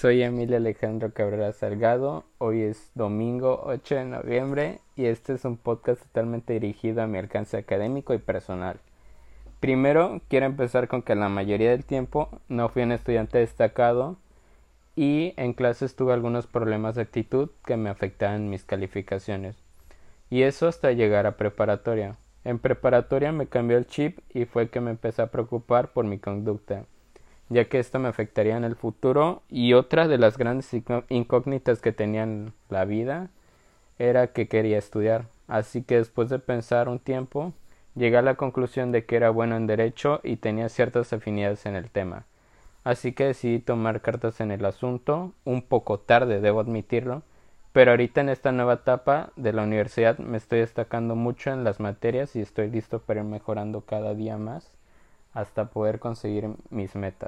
Soy Emilio Alejandro Cabrera Salgado. Hoy es domingo 8 de noviembre y este es un podcast totalmente dirigido a mi alcance académico y personal. Primero, quiero empezar con que la mayoría del tiempo no fui un estudiante destacado y en clases tuve algunos problemas de actitud que me afectaban mis calificaciones. Y eso hasta llegar a preparatoria. En preparatoria me cambió el chip y fue que me empecé a preocupar por mi conducta ya que esto me afectaría en el futuro y otra de las grandes incógnitas que tenía en la vida era que quería estudiar. Así que después de pensar un tiempo, llegué a la conclusión de que era bueno en derecho y tenía ciertas afinidades en el tema. Así que decidí tomar cartas en el asunto, un poco tarde, debo admitirlo, pero ahorita en esta nueva etapa de la universidad me estoy destacando mucho en las materias y estoy listo para ir mejorando cada día más hasta poder conseguir mis metas.